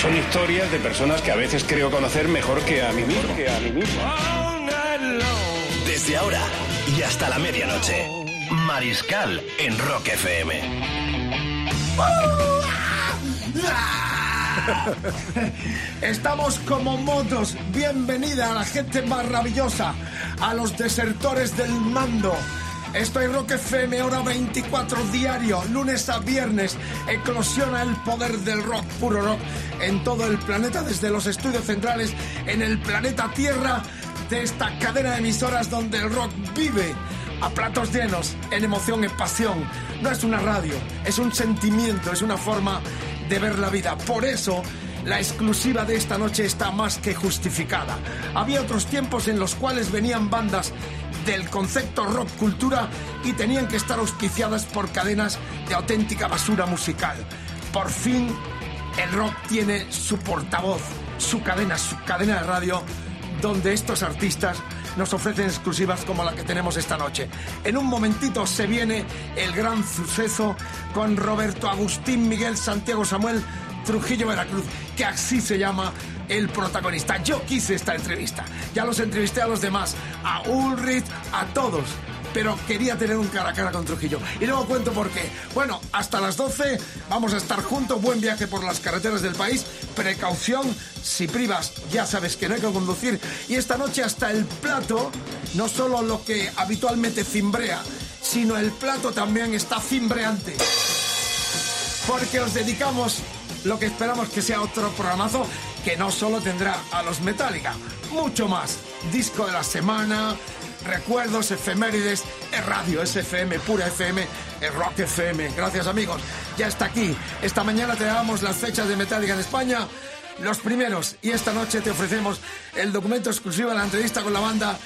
Son historias de personas que a veces creo conocer mejor que a mí mismo. Que a mí mismo. Desde ahora y hasta la medianoche. Mariscal en Rock FM. Estamos como motos. Bienvenida a la gente maravillosa, a los desertores del mando. Estoy Rock FM, hora 24 diario, lunes a viernes. Eclosiona el poder del rock, puro rock, en todo el planeta, desde los estudios centrales, en el planeta Tierra, de esta cadena de emisoras donde el rock vive a platos llenos, en emoción, en pasión. No es una radio, es un sentimiento, es una forma de ver la vida. Por eso, la exclusiva de esta noche está más que justificada. Había otros tiempos en los cuales venían bandas del concepto rock cultura y tenían que estar auspiciadas por cadenas de auténtica basura musical. Por fin, el rock tiene su portavoz, su cadena, su cadena de radio, donde estos artistas nos ofrecen exclusivas como la que tenemos esta noche. En un momentito se viene el gran suceso con Roberto Agustín Miguel Santiago Samuel Trujillo Veracruz, que así se llama el protagonista. Yo quise esta entrevista. Ya los entrevisté a los demás, a Ulrich, a todos. Pero quería tener un cara a cara con Trujillo. Y luego cuento por qué. Bueno, hasta las 12 vamos a estar juntos. Buen viaje por las carreteras del país. Precaución, si privas, ya sabes que no hay que conducir. Y esta noche hasta el plato, no solo lo que habitualmente cimbrea, sino el plato también está cimbreante porque os dedicamos lo que esperamos que sea otro programazo que no solo tendrá a los Metallica, mucho más. Disco de la semana, recuerdos, efemérides, es radio, es FM, pura FM, es rock FM. Gracias amigos, ya está aquí. Esta mañana te damos las fechas de Metallica en España, los primeros, y esta noche te ofrecemos el documento exclusivo de la entrevista con la banda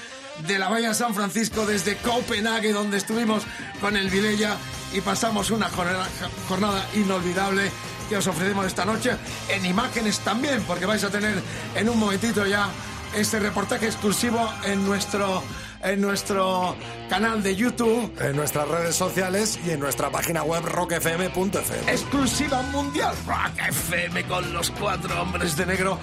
de la Bahía San Francisco desde Copenhague, donde estuvimos con el Vilella y pasamos una jornada inolvidable que os ofrecemos esta noche en imágenes también, porque vais a tener en un momentito ya este reportaje exclusivo en nuestro en nuestro canal de YouTube. En nuestras redes sociales y en nuestra página web rockfm.fm. Exclusiva mundial Rock FM con los cuatro hombres de negro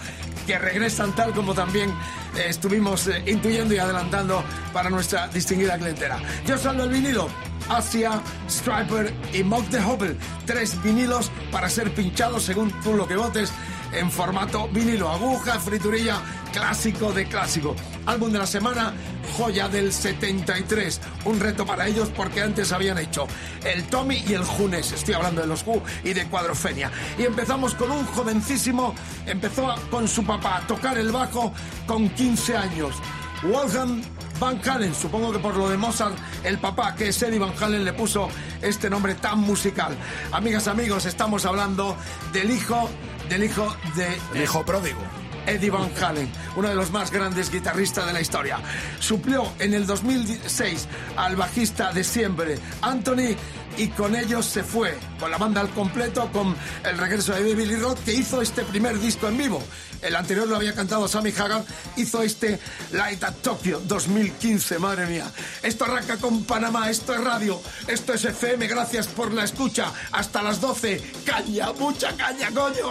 que regresan tal como también eh, estuvimos eh, intuyendo y adelantando para nuestra distinguida clientela. Yo salgo el vinilo. Asia, Striper y Mock the Hubble. Tres vinilos para ser pinchados según tú lo que votes en formato vinilo, aguja, friturilla, clásico de clásico. Álbum de la semana, joya del 73. Un reto para ellos porque antes habían hecho el Tommy y el Junes. Estoy hablando de los Who y de Cuadrofenia. Y empezamos con un jovencísimo, empezó con su papá a tocar el bajo con 15 años. Wolfgang Van Halen, supongo que por lo de Mozart, el papá, que es Eddie Van Halen, le puso este nombre tan musical. Amigas, amigos, estamos hablando del hijo, del hijo de... El hijo pródigo. Eddie Van Halen, uno de los más grandes guitarristas de la historia. Suplió en el 2006 al bajista de siempre, Anthony, y con ellos se fue, con la banda al completo, con el regreso de Billy Roth, que hizo este primer disco en vivo. El anterior lo había cantado Sammy Hagar, hizo este Light at Tokyo 2015, madre mía. Esto arranca con Panamá, esto es radio, esto es FM, gracias por la escucha. Hasta las 12, caña, mucha caña, coño.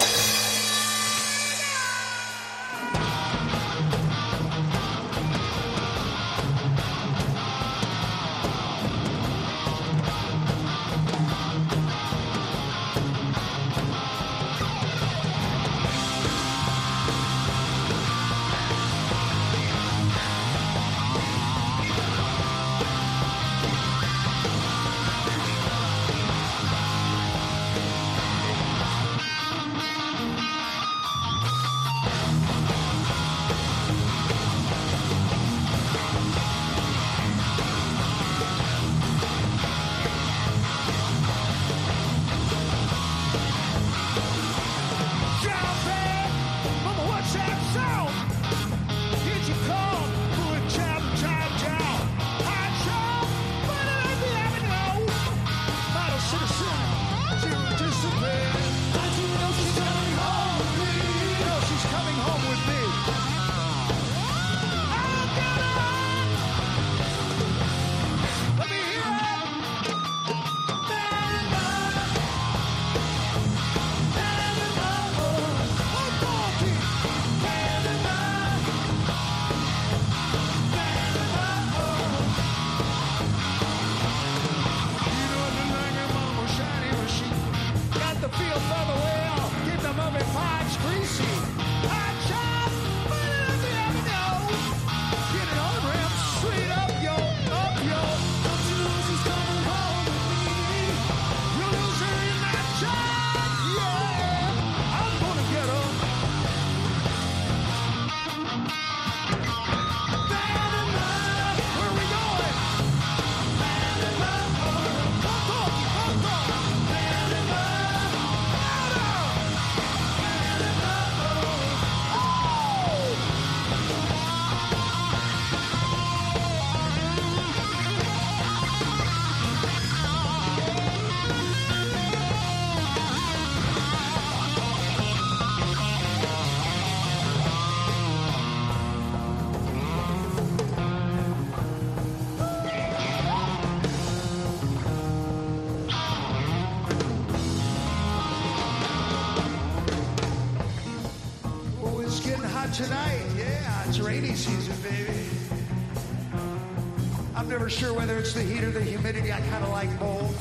I kind of like both.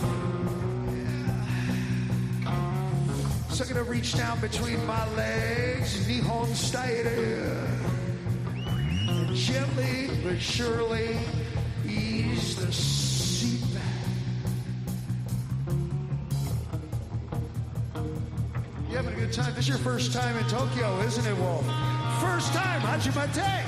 So I'm going to reach down between my legs, Nihon. And gently but surely ease the seat back. You having a good time? This is your first time in Tokyo, isn't it, Wolf? First time, Hajimate.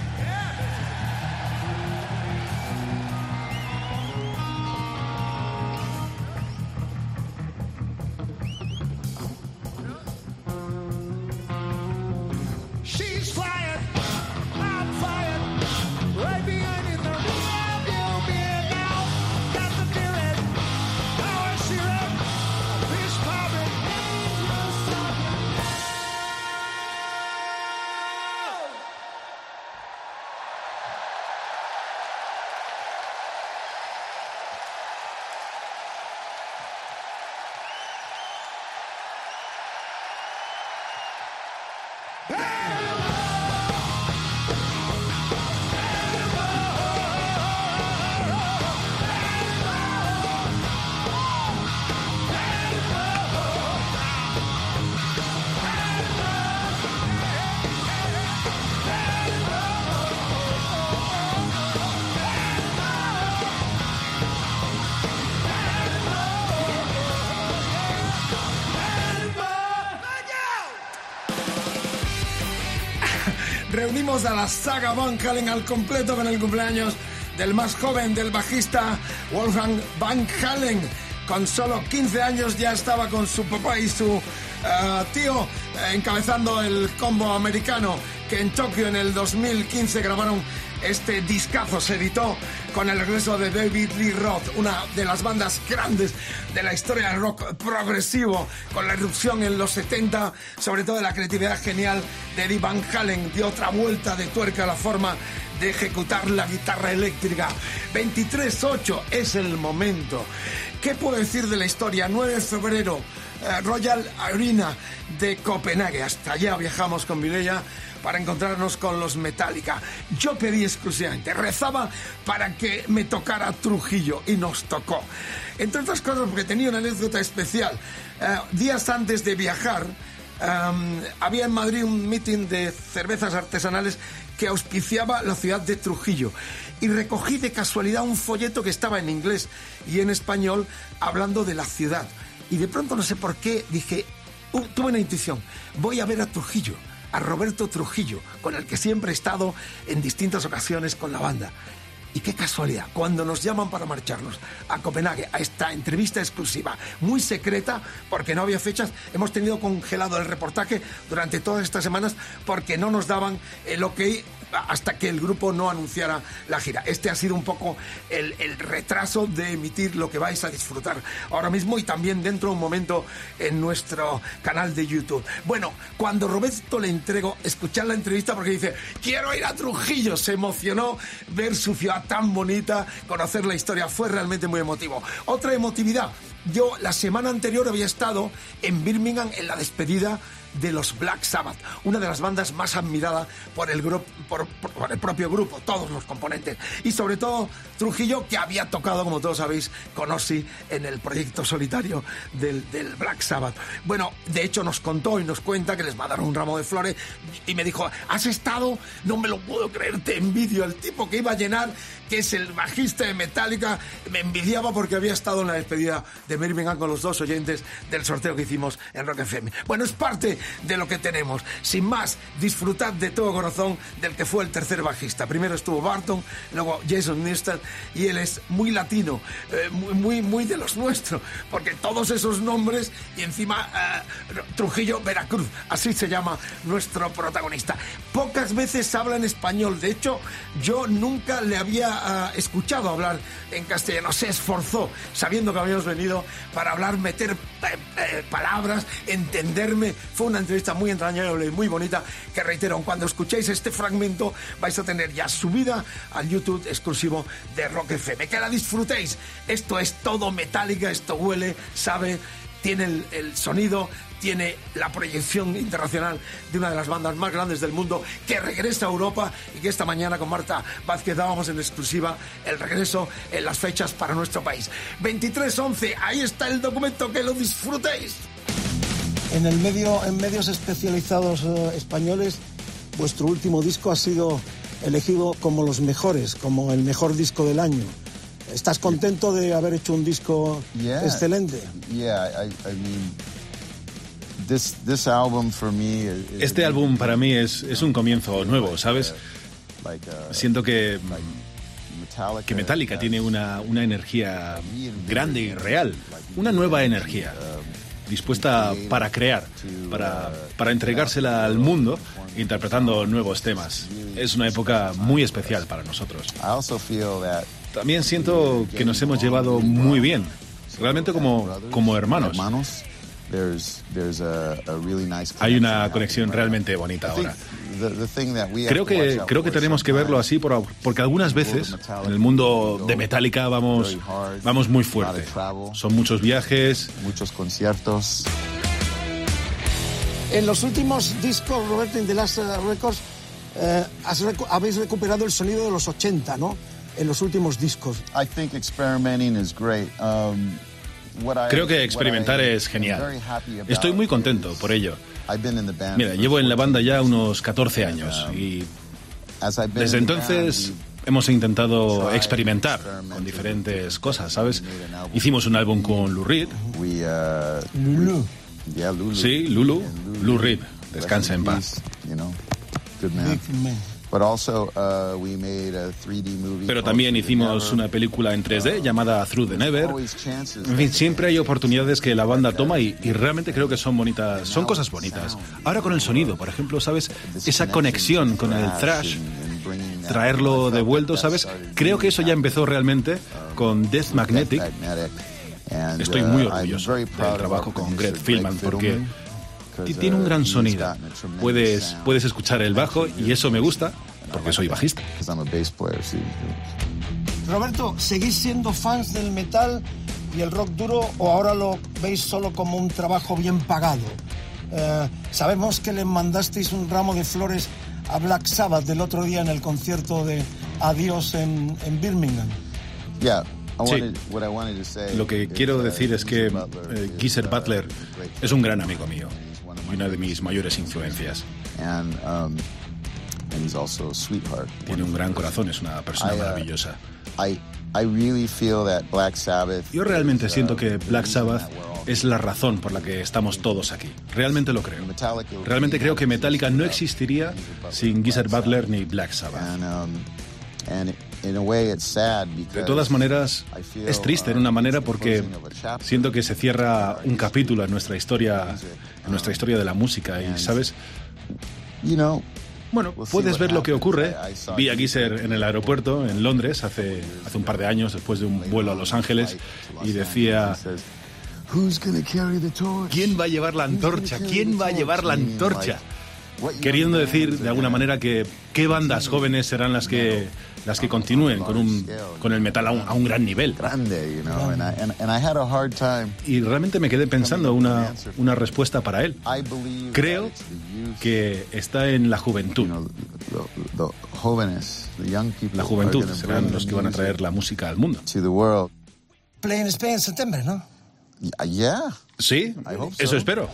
Hey! Reunimos a la saga Van Halen al completo con el cumpleaños del más joven del bajista Wolfgang Van Halen. Con solo 15 años ya estaba con su papá y su eh, tío eh, encabezando el combo americano que en Tokio en el 2015 grabaron este discazo. Se editó con el regreso de David Lee Roth, una de las bandas grandes de la historia del rock progresivo, con la irrupción en los 70, sobre todo de la creatividad genial de Eddie Van Halen, dio otra vuelta de tuerca a la forma de ejecutar la guitarra eléctrica. 23-8 es el momento. ¿Qué puedo decir de la historia? 9 de febrero, Royal Arena de Copenhague. Hasta allá viajamos con Mireia para encontrarnos con los Metallica. Yo pedí exclusivamente, rezaba para que me tocara Trujillo y nos tocó. Entre otras cosas porque tenía una anécdota especial. Eh, días antes de viajar, Um, había en Madrid un meeting de cervezas artesanales que auspiciaba la ciudad de Trujillo y recogí de casualidad un folleto que estaba en inglés y en español hablando de la ciudad y de pronto no sé por qué dije uh, tuve una intuición. Voy a ver a Trujillo a Roberto Trujillo con el que siempre he estado en distintas ocasiones con la banda. Y qué casualidad, cuando nos llaman para marcharnos a Copenhague, a esta entrevista exclusiva, muy secreta, porque no había fechas, hemos tenido congelado el reportaje durante todas estas semanas porque no nos daban el ok hasta que el grupo no anunciara la gira. Este ha sido un poco el, retraso de emitir lo que vais a disfrutar ahora mismo y también dentro de un momento en nuestro canal de YouTube. Bueno, cuando Roberto le entrego, escuchar la entrevista porque dice, quiero ir a Trujillo, se emocionó ver su ciudad tan bonita, conocer la historia, fue realmente muy emotivo. Otra emotividad, yo la semana anterior había estado en Birmingham en la despedida de los Black Sabbath, una de las bandas más admirada por el, por, por, el propio grupo, todos los componentes, y sobre todo Trujillo, que había tocado, como todos sabéis, con Ozzy en el proyecto solitario del, del, Black Sabbath. Bueno, de hecho nos contó y nos cuenta que les mandaron un ramo de flores y me dijo, ¿has estado? No me lo puedo creer, te envidio. El tipo que iba a llenar, que es el bajista de Metallica, me envidiaba porque había estado en la despedida de Birmingham con los dos oyentes del sorteo que hicimos en Rock FM. Bueno, es parte de lo que tenemos. Sin más, disfrutad de todo corazón del que fue el tercer bajista. Primero estuvo Barton, luego Jason Newsted, y él es muy latino, eh, muy, muy de los nuestros, porque todos esos nombres, y encima eh, Trujillo Veracruz, así se llama nuestro protagonista. Pocas veces habla en español, de hecho, yo nunca le había escuchado hablar en castellano, se esforzó, sabiendo que habíamos venido para hablar, meter eh, palabras, entenderme, fue una entrevista muy entrañable y muy bonita que reitero, cuando escuchéis este fragmento vais a tener ya subida al YouTube exclusivo de Rock FM. Que la disfrutéis. Esto es todo metálica, esto huele, sabe tiene el, sonido, tiene la proyección internacional de una de las bandas más grandes del mundo que regresa a Europa y que esta mañana con Marta Vázquez dábamos en exclusiva el regreso en las fechas para nuestro país. 23-11, ahí está el documento, que lo disfrutéis. En el medio, en medios especializados eh, españoles, vuestro último disco ha sido elegido como los mejores, como el mejor disco del año. ¿Estás contento de haber hecho un disco Yeah. excelente? Yeah, I, I mean, this this album for me is, is Este álbum para mí es, es un comienzo nuevo, ¿sabes? uh, Siento que, Metallica, que Metallica tiene una, una energía grande y real, una nueva energía, dispuesta para crear, para, para entregársela al mundo, interpretando nuevos temas. Es una época muy especial para nosotros. También siento que nos hemos llevado muy bien, realmente como, como hermanos. Hay una conexión realmente bonita ahora. Creo que, creo que tenemos que verlo sometimes así por- porque algunas veces en el mundo de Metallica vamos, vamos muy fuerte. Son muchos viajes. Muchos conciertos. En los últimos discos, Roberto, en The Last eh, Records, eh, has recu- habéis recuperado el sonido de los 80, ¿no? En los últimos discos. I think experimenting is great. Um, Creo que experimentar es genial. very happy about Estoy muy contento por ello. I've been in the band Mira, for llevo en la 14 banda ya unos 14 años y I've been desde entonces hemos intentado experimentar con diferentes cosas, ¿sabes? Hicimos un álbum con Lou Reed. uh, Lulu. Sí, Lulu, Lou Reed. Descansa en paz. Peace, you know, good man. But also, uh, we made a 3D movie. Pero también hicimos una película en 3D llamada Through the Never. En fin, siempre hay oportunidades que la banda toma y, y realmente creo que son bonitas, son cosas bonitas. Ahora con el sonido, por ejemplo, ¿sabes? Esa conexión con el thrash, traerlo de vuelto, ¿sabes? Creo que eso ya empezó realmente con Death Magnetic. Estoy muy uh, orgulloso del trabajo con Greg Fillman porque tiene un gran sonido. Puedes, puedes escuchar el bajo y eso me gusta porque soy bajista. 'Cause I'm a bass player, see. Roberto, ¿seguís siendo fans del metal y el rock duro o ahora lo veis solo como un trabajo bien pagado? Eh, sabemos que le mandasteis un ramo de flores a Black Sabbath del otro día en el concierto de Adiós en, en Birmingham. Yeah. Sí. wanted, what I wanted to say Lo que is, quiero decir es que eh, is, Geezer uh, Butler great es un gran amigo mío y una de mis mayores influencias. and um, and he's also a sweetheart. Tiene un gran corazón, es una persona I, uh, maravillosa. I I really feel that Black Sabbath. Yo realmente is, uh, siento que Black Sabbath es la razón por la que estamos todos aquí. Realmente lo creo. Realmente creo que Metallica no existiría sin Geezer Butler ni Black Sabbath. And um, and in a way it's sad because De todas maneras, es triste en uh, una manera it's the porque siento que se cierra un capítulo en nuestra historia, en nuestra historia de la música y, ¿sabes? Bueno, puedes ver lo que ocurre. Vi a Geezer en el aeropuerto en Londres hace, hace un par de años después de un vuelo a Los Ángeles y decía? ¿quién va a llevar la antorcha? ¿Quién va a llevar la antorcha? Queriendo decir de alguna manera que qué bandas jóvenes serán las que las que continúen con un con el metal a un, a un gran nivel. grande. Y realmente me quedé pensando una, una respuesta para él. I believe Creo que está en la juventud. La juventud serán bring los que van a music traer la música al mundo. to the world. Play in Spain en septiembre, ¿no? Y- Yeah. ¿Sí? So. Eso espero.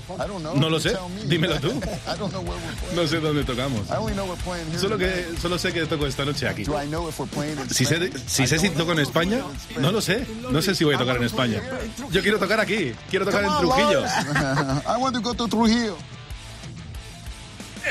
No lo sé. Dímelo tú. No sé dónde tocamos. Solo, que, solo sé que toco esta noche aquí. Si sé, si sé si toco en España, no lo sé. No sé si voy a tocar en España. Yo quiero tocar aquí. Quiero tocar en Trujillo. Lord. I want to go to Trujillo.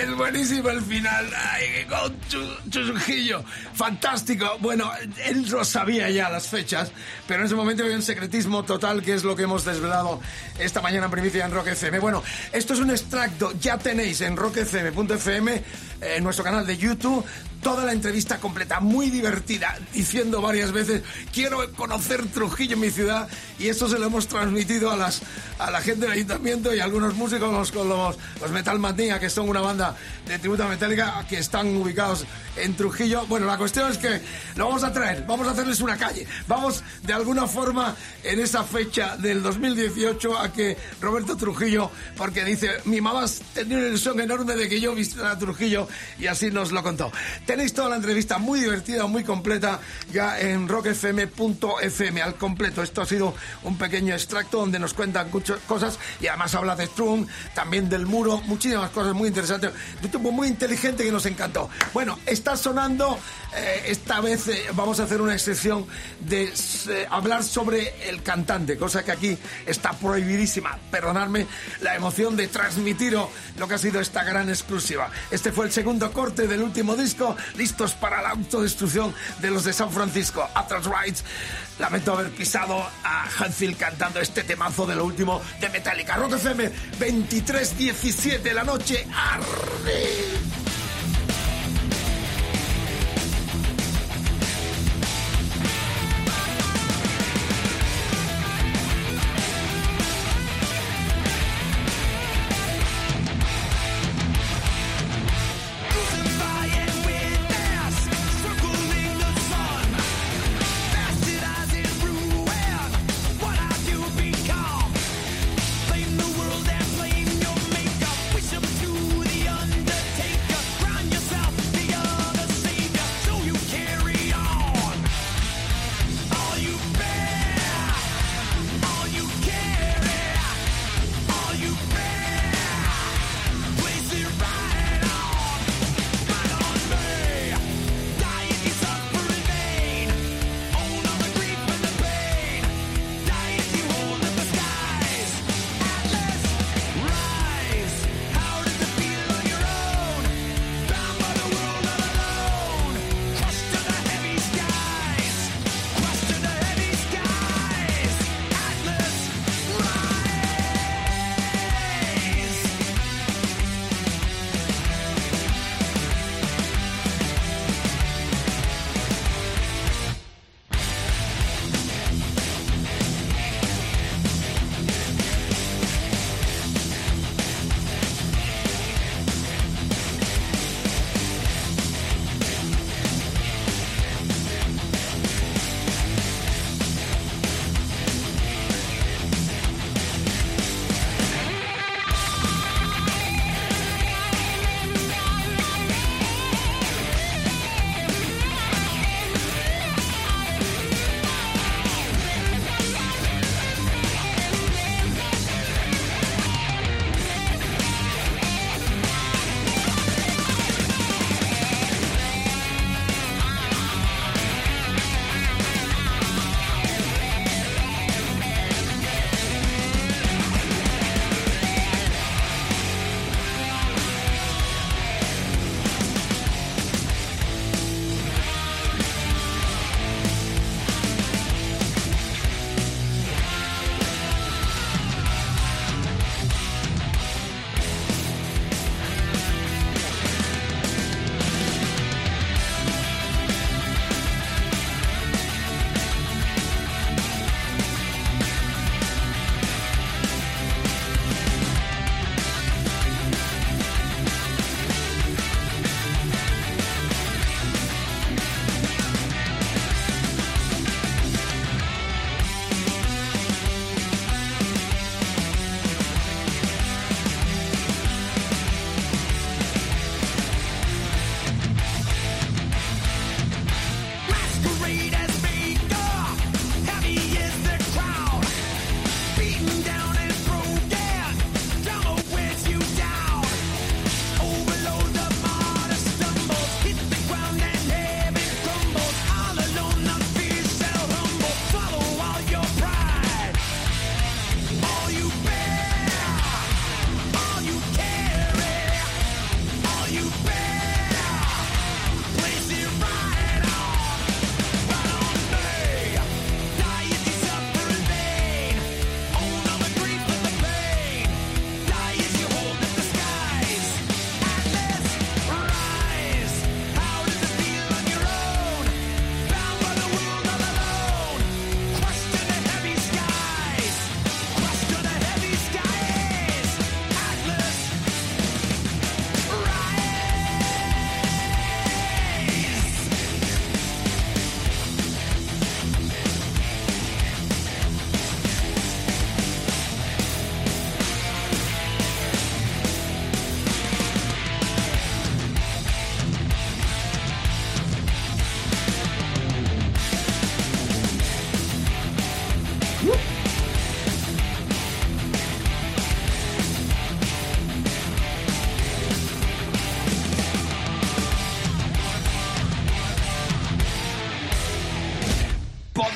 Es buenísimo el final. Ay, con Chu- Trujillo. Fantástico. Bueno, él lo sabía ya las fechas, pero en ese momento había un secretismo total que es lo que hemos desvelado esta mañana en primicia en Rock FM. Bueno, esto es un extracto. Ya tenéis en rockfm.fm, eh, en nuestro canal de YouTube, toda la entrevista completa, muy divertida, diciendo varias veces, quiero conocer Trujillo mi ciudad, y eso se lo hemos transmitido a, las, a la gente del ayuntamiento y a algunos músicos, los, los, los Metal Manía, que son una banda de tributo metálica que están ubicados en Trujillo. Bueno, la cuestión es que lo vamos a traer, vamos a hacerles una calle, vamos de alguna forma en esa fecha del 2018 a que Roberto Trujillo, porque dice, mi mamá tenía una ilusión enorme de que yo visitara Trujillo y así nos lo contó. Tenéis toda la entrevista muy divertida, muy completa ya en rockfm.fm al completo. Esto ha sido un pequeño extracto donde nos cuentan muchas cosas y además habla de Strum, también del muro, muchísimas cosas muy interesantes. Un tipo muy inteligente que nos encantó. Bueno, está sonando, eh, esta vez eh, vamos a hacer una excepción de eh, hablar sobre el cantante, cosa que aquí está prohibidísima. Perdonadme la emoción de transmitiros lo que ha sido esta gran exclusiva. Este fue el segundo corte del último disco, listos para la autodestrucción de los de San Francisco, Atlas Rights. Lamento haber pisado a Hanfield cantando este temazo de lo último de Metallica. Rock FM 23-17 la noche. ¡Arre!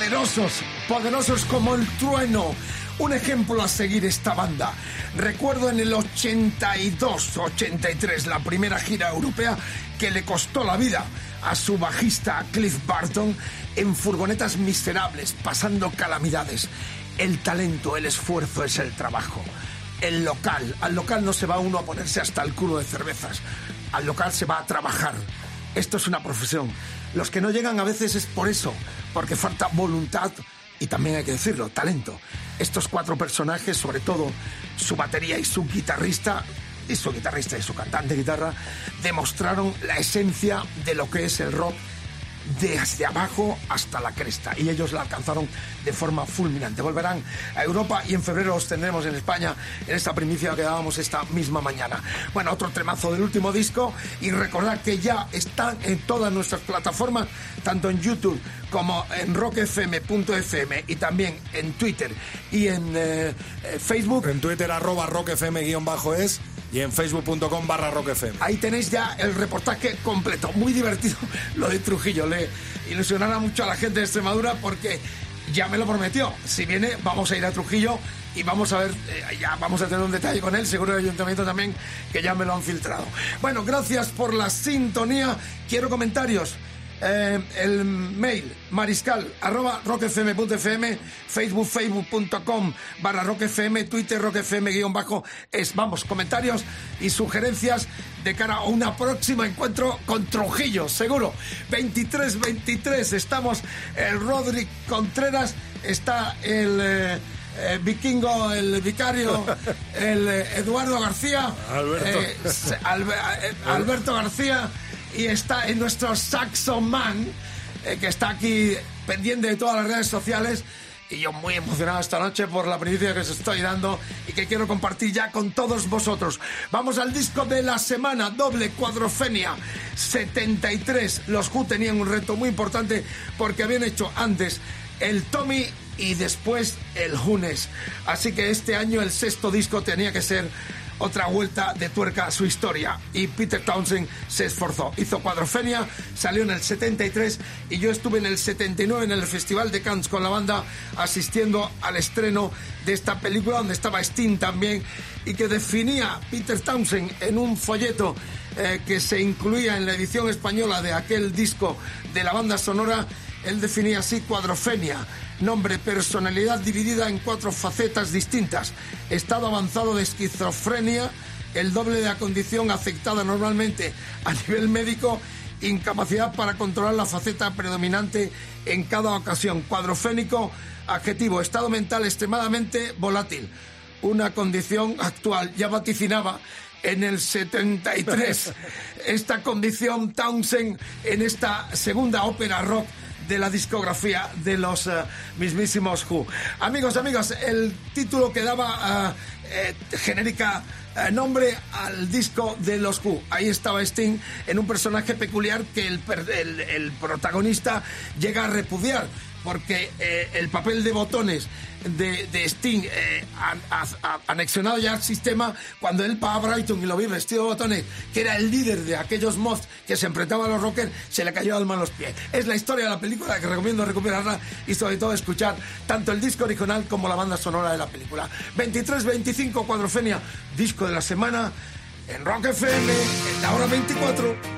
Poderosos, poderosos como el trueno. Un ejemplo a seguir esta banda. Recuerdo en el 82-83, la primera gira europea que le costó la vida a su bajista Cliff Barton en furgonetas miserables, pasando calamidades. El talento, el esfuerzo es el trabajo. El local, al local no se va uno a ponerse hasta el culo de cervezas, al local se va a trabajar. Esto es una profesión. Los que no llegan a veces es por eso, porque falta voluntad y también hay que decirlo, talento. Estos cuatro personajes, sobre todo su batería y su guitarrista, y su guitarrista y su cantante de guitarra, demostraron la esencia de lo que es el rock desde abajo hasta la cresta y ellos la alcanzaron de forma fulminante. Volverán a Europa y en febrero los tendremos en España en esta primicia que dábamos esta misma mañana. Bueno, otro tremazo del último disco y recordad que ya están en todas nuestras plataformas, tanto en YouTube como en rockfm.fm y también en Twitter y en eh, eh, Facebook. En Twitter arroba rockfm-es y en facebook.com barra. Ahí tenéis ya el reportaje completo. Muy divertido lo de Trujillo. Le ilusionará mucho a la gente de Extremadura porque ya me lo prometió. Si viene, vamos a ir a Trujillo y vamos a ver, eh, ya vamos a tener un detalle con él, seguro el ayuntamiento también, que ya me lo han filtrado. Bueno, gracias por la sintonía. Quiero comentarios. Eh, el mail mariscal arroba rockfm.fm facebook facebook.com barra rockfm twitter rockfm guion bajo es vamos comentarios y sugerencias de cara a un próximo encuentro con Trujillo seguro 23 23 estamos el Rodrick Contreras está el eh, eh, vikingo, el vicario, el eh, Eduardo García, Alberto. eh, eh, Alberto García y está en nuestro Saxo Man, eh, que está aquí pendiente de todas las redes sociales. Y yo muy emocionado esta noche por la primicia que os estoy dando y que quiero compartir ya con todos vosotros. Vamos al disco de la semana, doble cuadrofenia 73. Los Who tenían un reto muy importante porque habían hecho antes el Tommy y después el Junes. Así que este año el sexto disco tenía que ser otra vuelta de tuerca a su historia. Y Peter Townsend se esforzó. Hizo Cuadrofenia, salió en el 73 y yo estuve en el 79 en el Festival de Cannes con la banda asistiendo al estreno de esta película donde estaba Sting también y que definía Peter Townsend en un folleto eh, que se incluía en la edición española de aquel disco de la banda sonora él definía así cuadrofenia, nombre, personalidad dividida en cuatro facetas distintas, estado avanzado de esquizofrenia, el doble de la condición aceptada normalmente a nivel médico, incapacidad para controlar la faceta predominante en cada ocasión, cuadrofénico, adjetivo, estado mental extremadamente volátil, una condición actual, ya vaticinaba en el 73 esta condición Townsend en esta segunda ópera rock de la discografía de los eh, mismísimos Who. Amigos, amigos, el título que daba eh, genérica nombre al disco de los Who. Ahí estaba Sting en un personaje peculiar que el- el protagonista llega a repudiar porque eh, el papel de botones de, de Sting eh, a- a- anexionado ya al sistema cuando él va a Brighton y lo vi vestido de botones que era el líder de aquellos mods que se enfrentaban a los rockers se le cayó alma a los pies. Es la historia de la película que recomiendo recuperarla y sobre todo escuchar tanto el disco original como la banda sonora de la película. 23-25 Cuadrofenia disco de la semana en Rock FM en la hora 24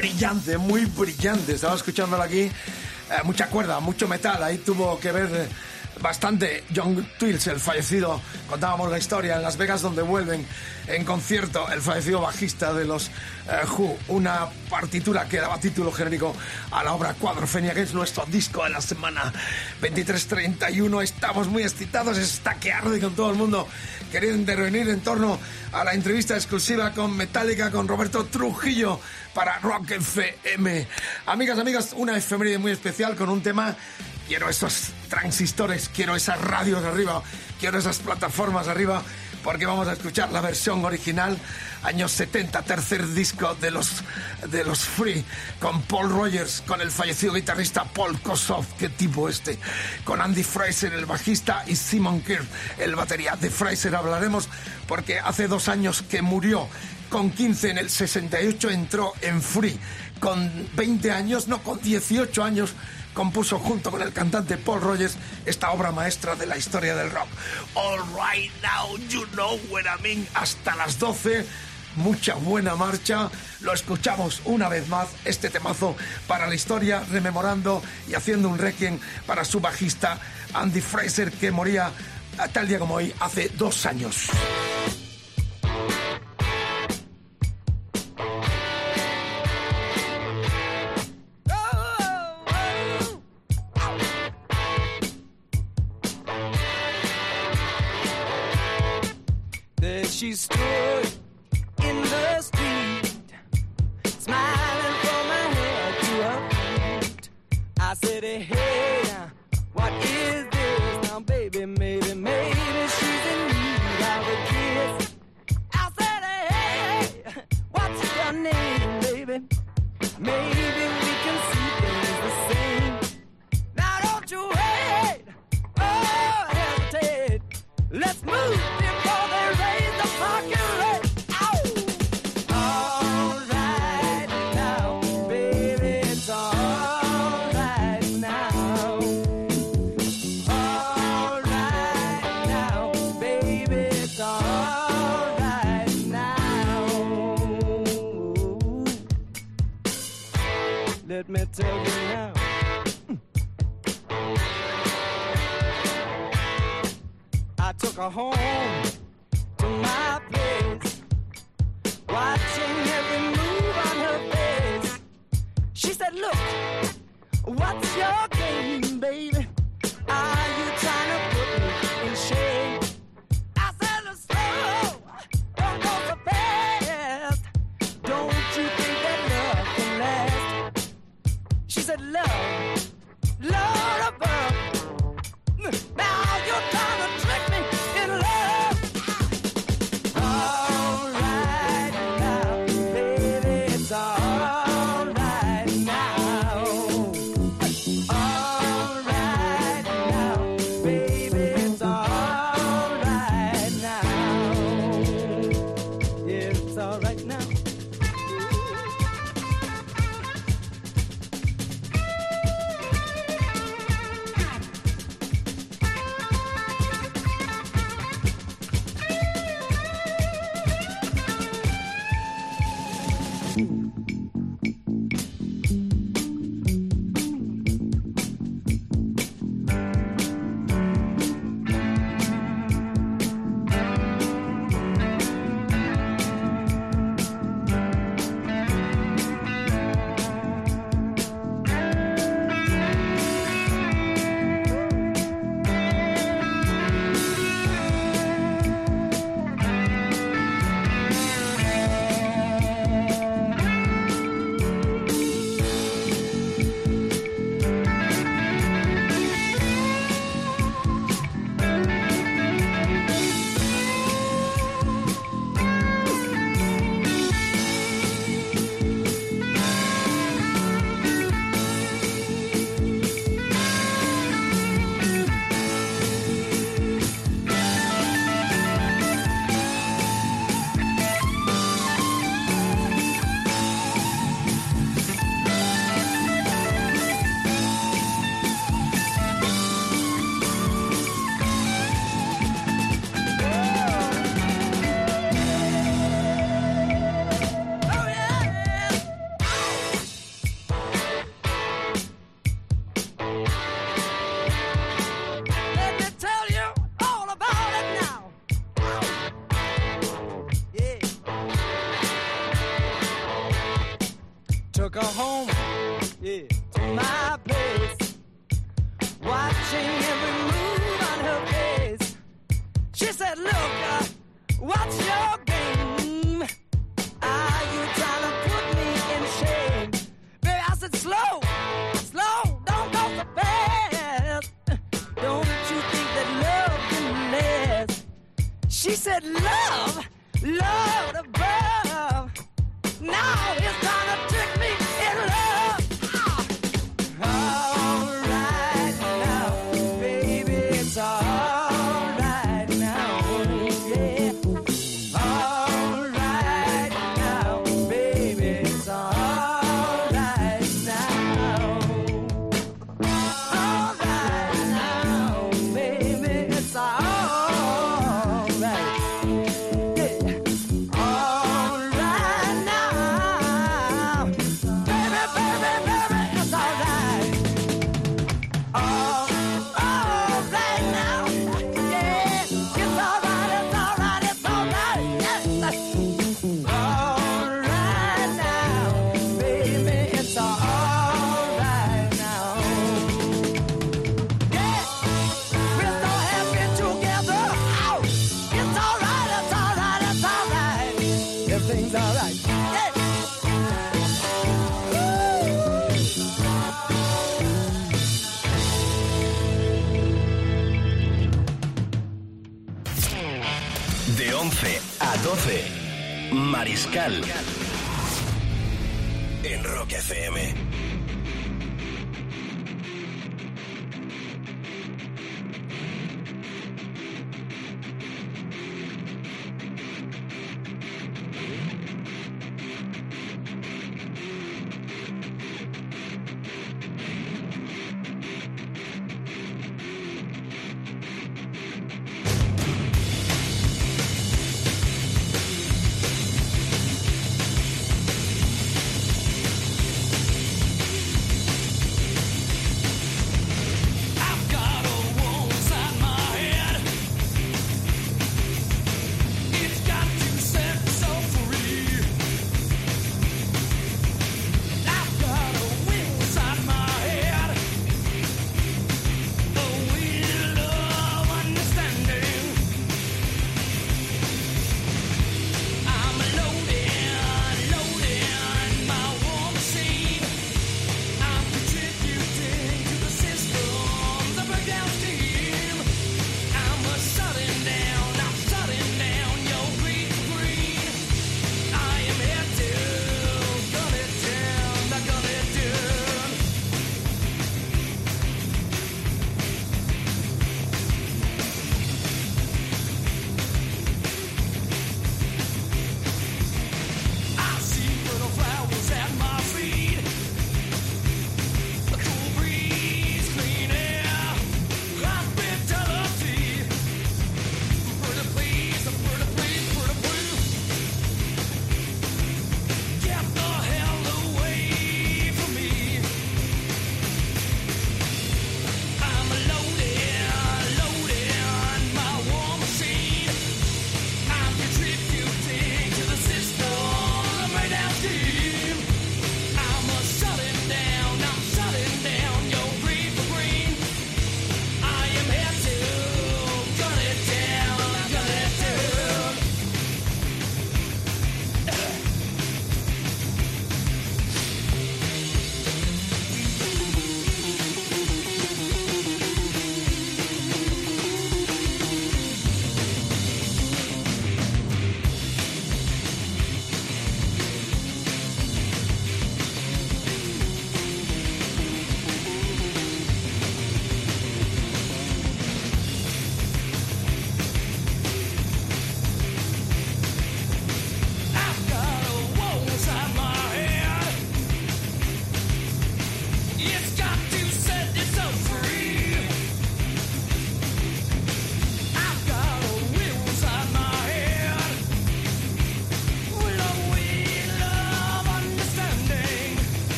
brillante, muy brillante. Estaba escuchándola aquí, eh, mucha cuerda, mucho metal. Ahí tuvo que ver eh, bastante John Twills, el fallecido. Contábamos la historia en Las Vegas, donde vuelven en concierto el fallecido bajista de los eh, Who. Una partitura que daba título genérico a la obra Cuadrofenia, que es nuestro disco de la semana 23-31. Estamos muy excitados, está que arde con todo el mundo queriendo intervenir en torno a la entrevista exclusiva con Metallica, con Roberto Trujillo para Rock FM. Amigas, amigas, una efeméride muy especial con un tema. Quiero esos transistores, quiero esas radios arriba, quiero esas plataformas arriba, porque vamos a escuchar la versión original, años 70, tercer disco de los, de los Free, con Paul Rogers, con el fallecido guitarrista Paul Kossoff, qué tipo este, con Andy Fraser, el bajista, y Simon Kirk, el batería. De Fraser hablaremos porque hace dos años que murió con 15 en el 68 entró en Free. Con 20 años, no, con 18 años, compuso junto con el cantante Paul Rogers esta obra maestra de la historia del rock. All right now, you know what I mean. Hasta las 12 mucha buena marcha. Lo escuchamos una vez más, este temazo para la historia, rememorando y haciendo un requiem para su bajista Andy Fraser, que moría tal día como hoy, hace dos años. Stood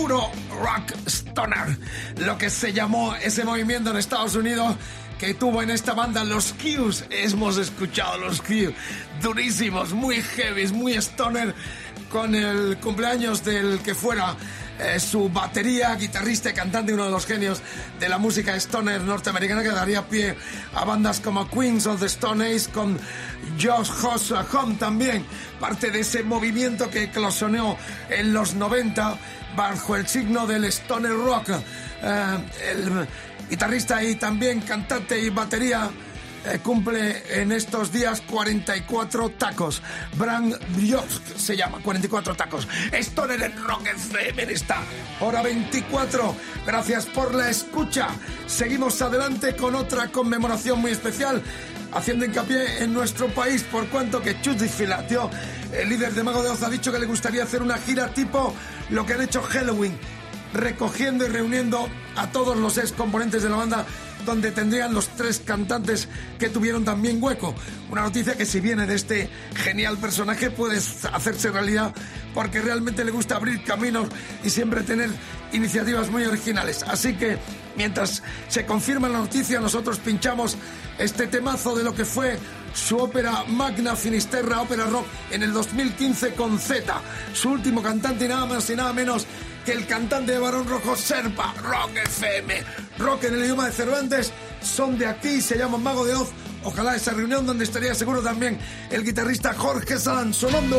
puro rock stoner, lo que se llamó ese movimiento en Estados Unidos que tuvo en esta banda los Qs. Hemos escuchado los Q, durísimos, muy heavy, muy stoner, con el cumpleaños del que fuera eh, su batería, guitarrista y cantante, uno de los genios de la música stoner norteamericana que daría pie a bandas como Queens of the Stone Age con Josh Hoss Home también, parte de ese movimiento que eclosionó en los 90 bajo el signo del stoner rock. Eh, el guitarrista y también cantante y batería eh, cumple en estos días 44 tacos. Bran Briosk se llama, 44 tacos. Stoner en Rock FM en esta hora 24. Gracias por la escucha. Seguimos adelante con otra conmemoración muy especial. Haciendo hincapié en nuestro país, por cuanto que Chus Filatio, el líder de Mago de Oz, ha dicho que le gustaría hacer una gira tipo lo que han hecho Halloween, recogiendo y reuniendo a todos los ex componentes de la banda donde tendrían los tres cantantes que tuvieron también hueco. Una noticia que si viene de este genial personaje puede hacerse realidad porque realmente le gusta abrir caminos y siempre tener iniciativas muy originales. Así que mientras se confirma la noticia, nosotros pinchamos este temazo de lo que fue su ópera Magna Finisterra, ópera rock, en el 2015 con Z. Su último cantante y nada más y nada menos que el cantante de Barón Rojo Serpa, Rock FM. Rock en el idioma de Cervantes, son de aquí, se llaman Mago de Oz. Ojalá esa reunión donde estaría seguro también el guitarrista Jorge Salán sonando.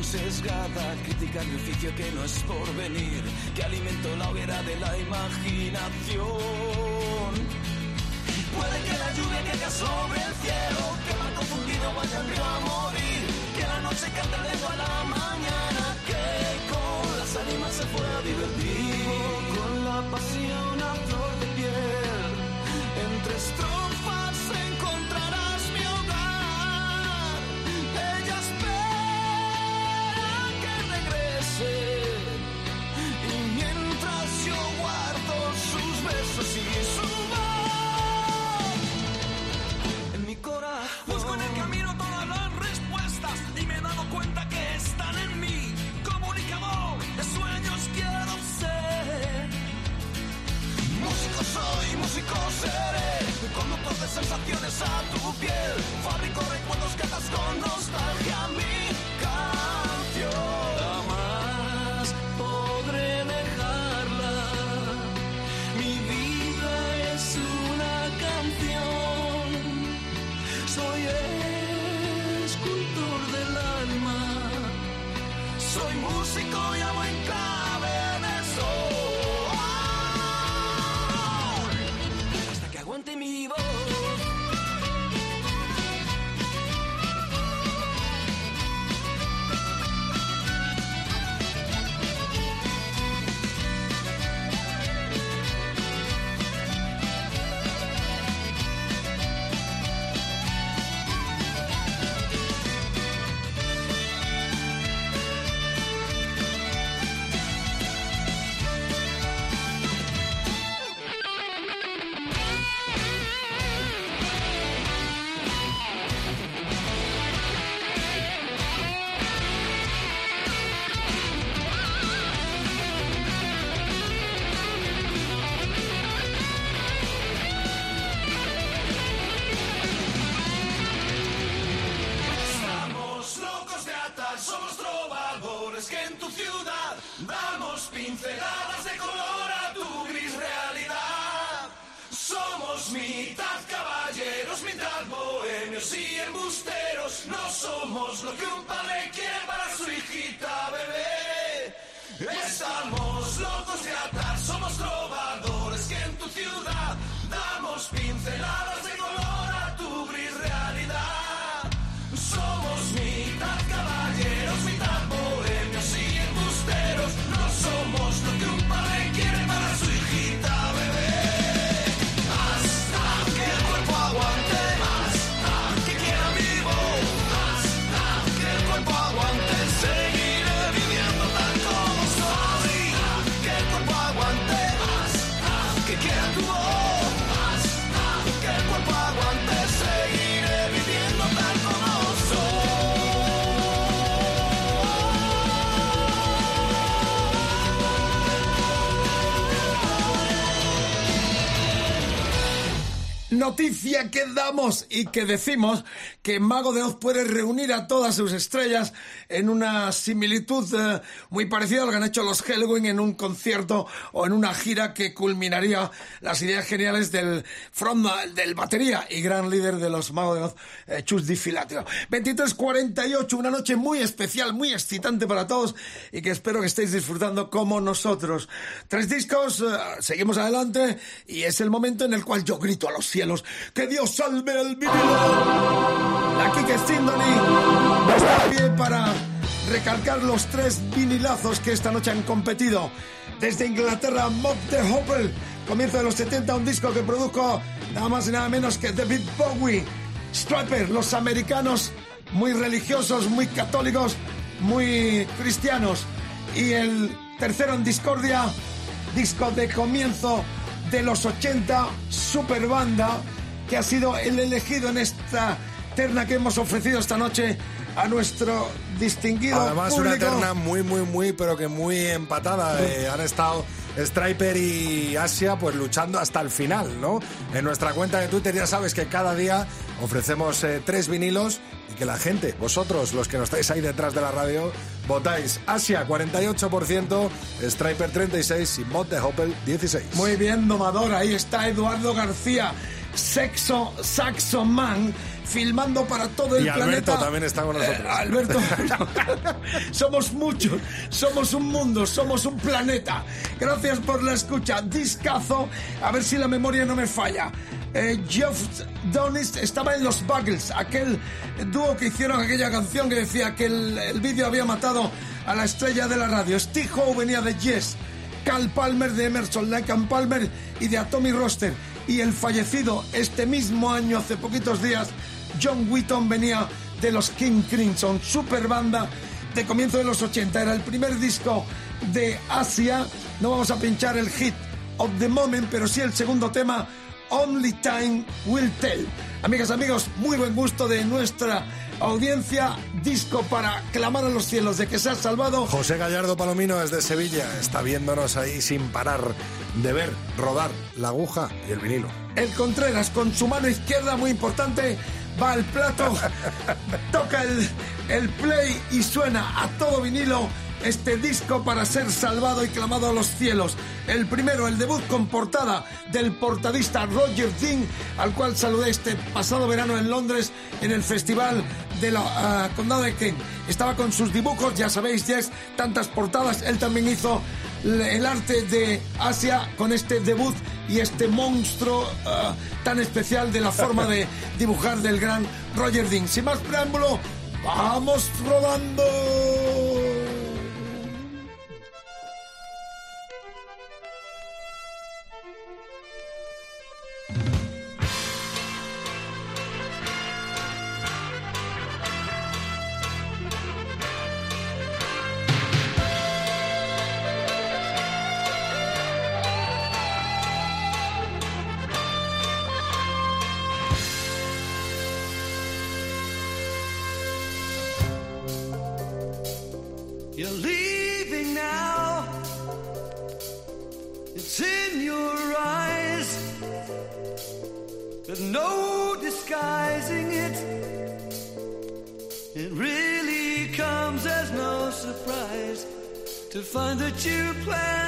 Opinión sesgada, criticar mi oficio que no es por venir, que alimento la hoguera de la imaginación. Puede que la lluvia caiga sobre Noticia que damos y que decimos que Mago de Oz puede reunir a todas sus estrellas en una similitud eh, muy parecida a lo que han hecho los Hellwing en un concierto o en una gira que culminaría las ideas geniales del frontman, del batería y gran líder de los Mago de Oz, eh, Chus Di Filatio. 23.48, una noche muy especial, muy excitante para todos y que espero que estéis disfrutando como nosotros. Tres discos, eh, seguimos adelante y es el momento en el cual yo grito a los cielos que Dios salve al vinilo. La Kike Sindoni está pie para recalcar los tres vinilazos que esta noche han competido. Desde Inglaterra, Mob the Hopper, comienzo de los 70, un disco que produjo nada más y nada menos que David Bowie. Striper, los americanos muy religiosos, muy católicos, muy cristianos. Y el tercero en discordia, disco de comienzo de los 80, super banda, que ha sido el elegido en esta terna que hemos ofrecido esta noche a nuestro distinguido Además, público. una terna muy, muy, muy, pero que muy empatada. Eh, han estado Striper y Asia pues luchando hasta el final, ¿no? En nuestra cuenta de Twitter ya sabes que cada día ofrecemos eh, tres vinilos y que la gente, vosotros, los que no estáis ahí detrás de la radio, votáis Asia 48%, Striper 36% y Mod de Hoppel 16%. Muy bien, domador. Ahí está Eduardo García, Sexo Saxo Man, filmando para todo el Y Alberto planeta. también está con nosotros. Eh, Alberto, somos muchos, somos un mundo, somos un planeta. Gracias por la escucha. Discazo, a ver si la memoria no me falla. Eh, Geoff Donis estaba en los Buggles, aquel dúo que hicieron aquella canción que decía que el, el vídeo había matado a la estrella de la radio. Steve Howe venía de Yes. Cal Palmer de Emerson, Lake and Palmer y de Atomic Roster. Y el fallecido este mismo año, hace poquitos días, John Wheaton venía de los King Crimson, super banda de comienzo de los 80. Era el primer disco de Asia. No vamos a pinchar el hit of the moment, pero sí el segundo tema, Only Time Will Tell. Amigas, amigos, muy buen gusto de nuestra audiencia. Disco para clamar a los cielos de que se ha salvado. José Gallardo Palomino desde Sevilla está viéndonos ahí sin parar de ver rodar la aguja y el vinilo. El Contreras con su mano izquierda, muy importante, va al plato, toca el, el play y suena a todo vinilo este disco para ser salvado y clamado a los cielos. El primero, el debut con portada del portadista Roger Dean, al cual saludé este pasado verano en Londres en el festival de la ah, Condado de Kent. Estaba con sus dibujos, ya sabéis, ya es tantas portadas. Él también hizo el arte de Asia con este debut y este monstruo ah, tan especial de la forma de dibujar del gran Roger Dean. Sin más preámbulo, vamos rodando. You planned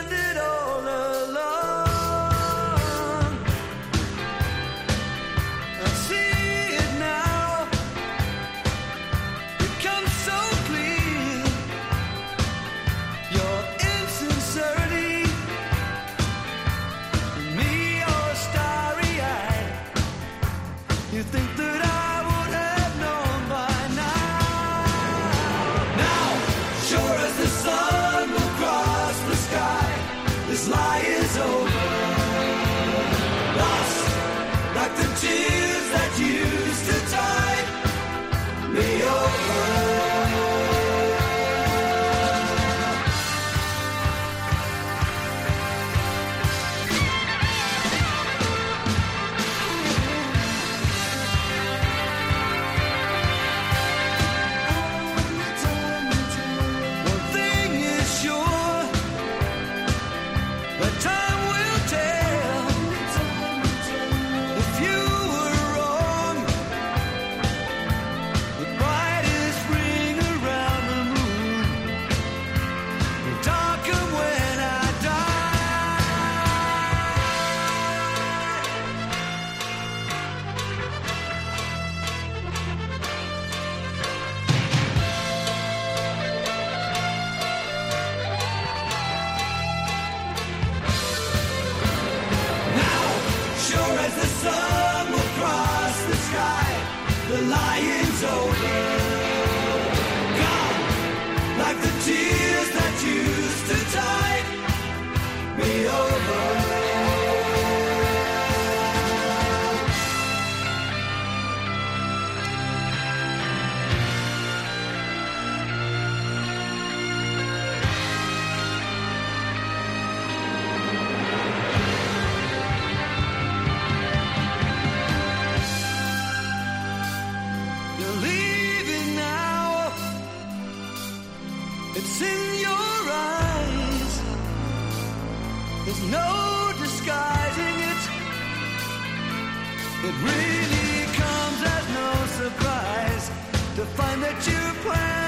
It really comes as no surprise to find that you planned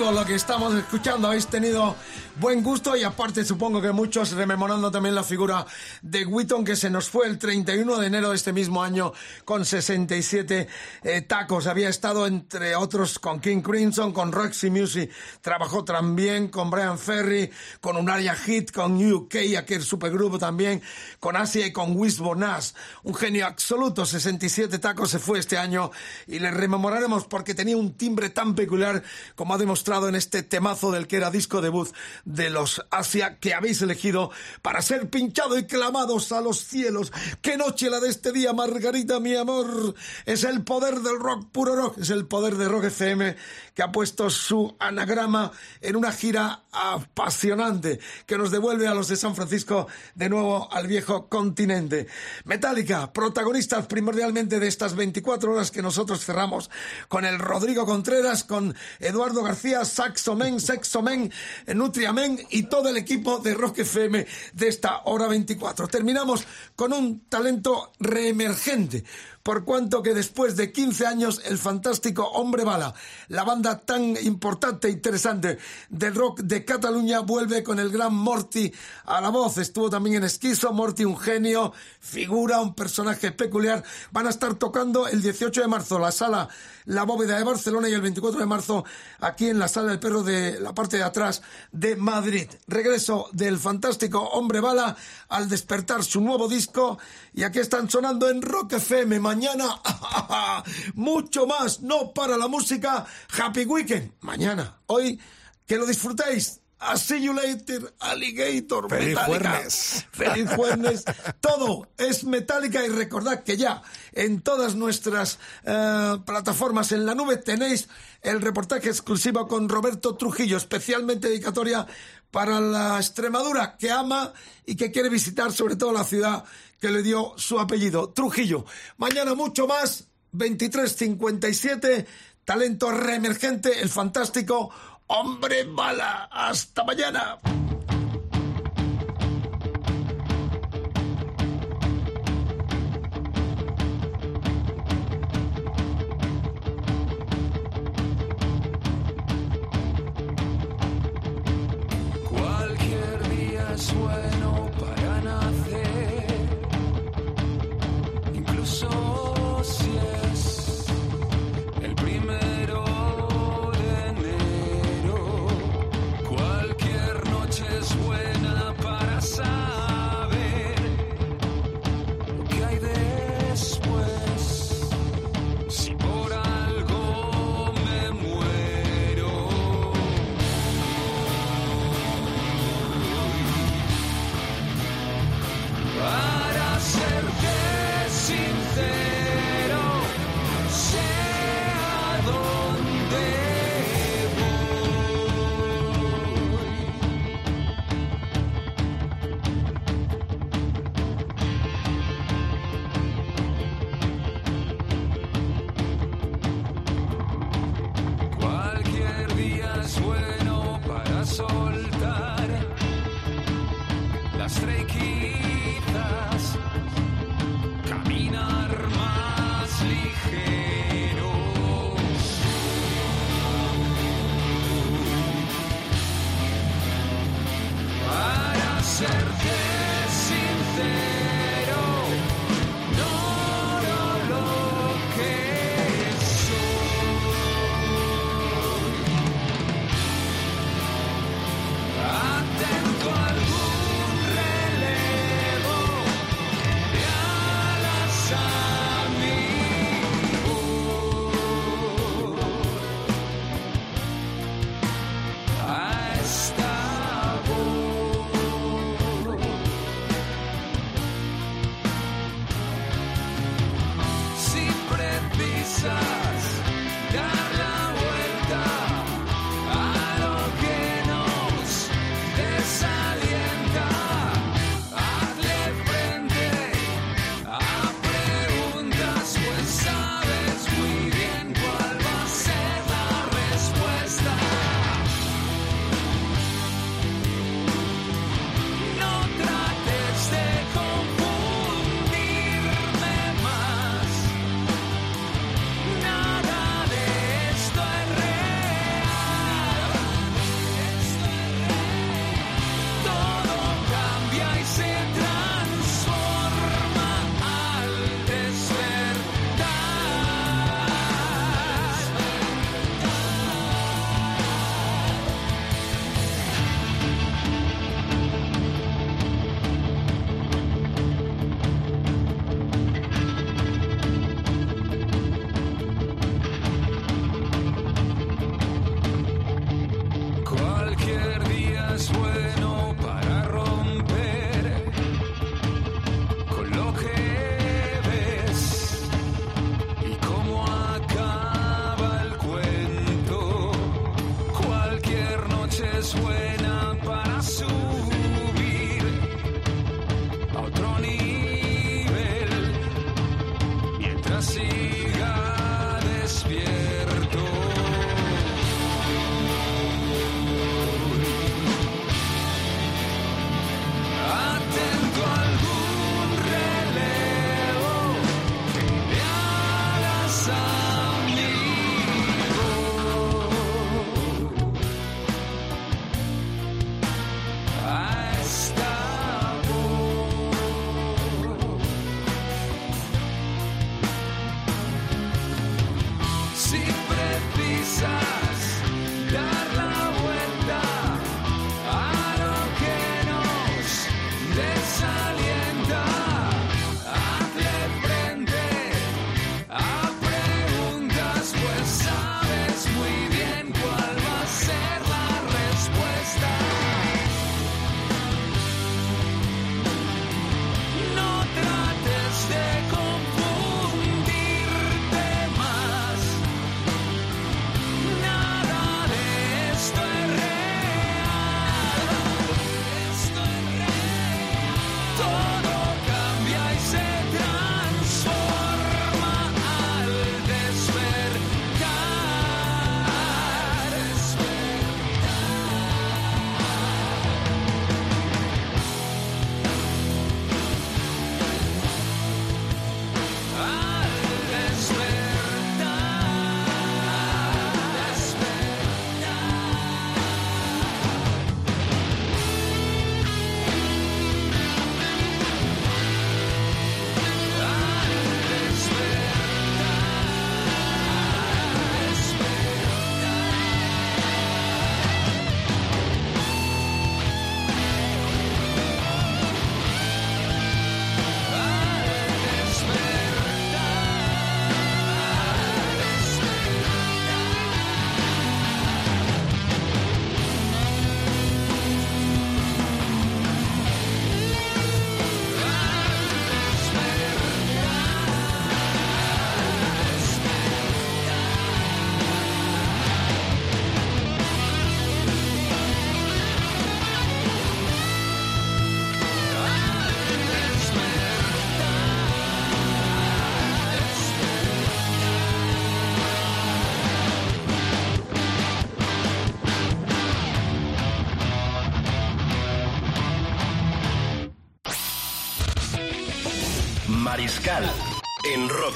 Lo que estamos escuchando. Habéis tenido buen gusto y aparte supongo que muchos rememorando también la figura de Witton que se nos fue el 31 de enero de este mismo año con 67 eh, tacos. Había estado entre otros con King Crimson, con Roxy Music, trabajó también con Brian Ferry, con Unaria Hit, con UK, aquel supergrupo también, con Asia y con Wisbo Nas. Un genio absoluto, 67 tacos se fue este año y le rememoraremos porque tenía un timbre tan peculiar como ha demostrado en este temazo del que era disco debut de los Asia que habéis elegido para ser pinchado y clamados a los cielos. ¡Qué noche la de este día, Margarita, mi amor! Es el poder del rock, puro rock, es el poder de Rock FM que ha puesto su anagrama en una gira apasionante que nos devuelve a los de San Francisco de nuevo al viejo continente. Metallica, protagonistas primordialmente de estas 24 horas que nosotros cerramos con el Rodrigo Contreras, con Eduardo García, Saxomen, Sexomen, Nutriamen y todo el equipo de Rock FM de esta hora 24. Terminamos con un talento reemergente por cuanto que después de 15 años el fantástico Hombre Bala, la banda tan importante e interesante del rock de Cataluña, vuelve con el gran Morty a la voz. Estuvo también en Esquizo, Morty un genio, figura, un personaje peculiar. Van a estar tocando el 18 de marzo la sala La Bóveda de Barcelona y el 24 de marzo aquí en la sala del perro de la parte de atrás de Madrid. Regreso del fantástico Hombre Bala al despertar su nuevo disco y aquí están sonando en Rock FM mañana mucho más, no para la música, Happy Weekend, mañana, hoy, que lo disfrutéis. A see you later, alligator. Feliz Metallica. jueves. Feliz jueves. Todo es metálica y recordad que ya en todas nuestras eh, plataformas en la nube tenéis el reportaje exclusivo con Roberto Trujillo, especialmente dedicatoria para la Extremadura que ama y que quiere visitar sobre todo la ciudad que le dio su apellido, Trujillo. Mañana mucho más, 23.57, talento reemergente, el fantástico Hombre Bala. Hasta mañana. los ojos.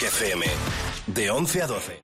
Rock FM. De 11 a 12.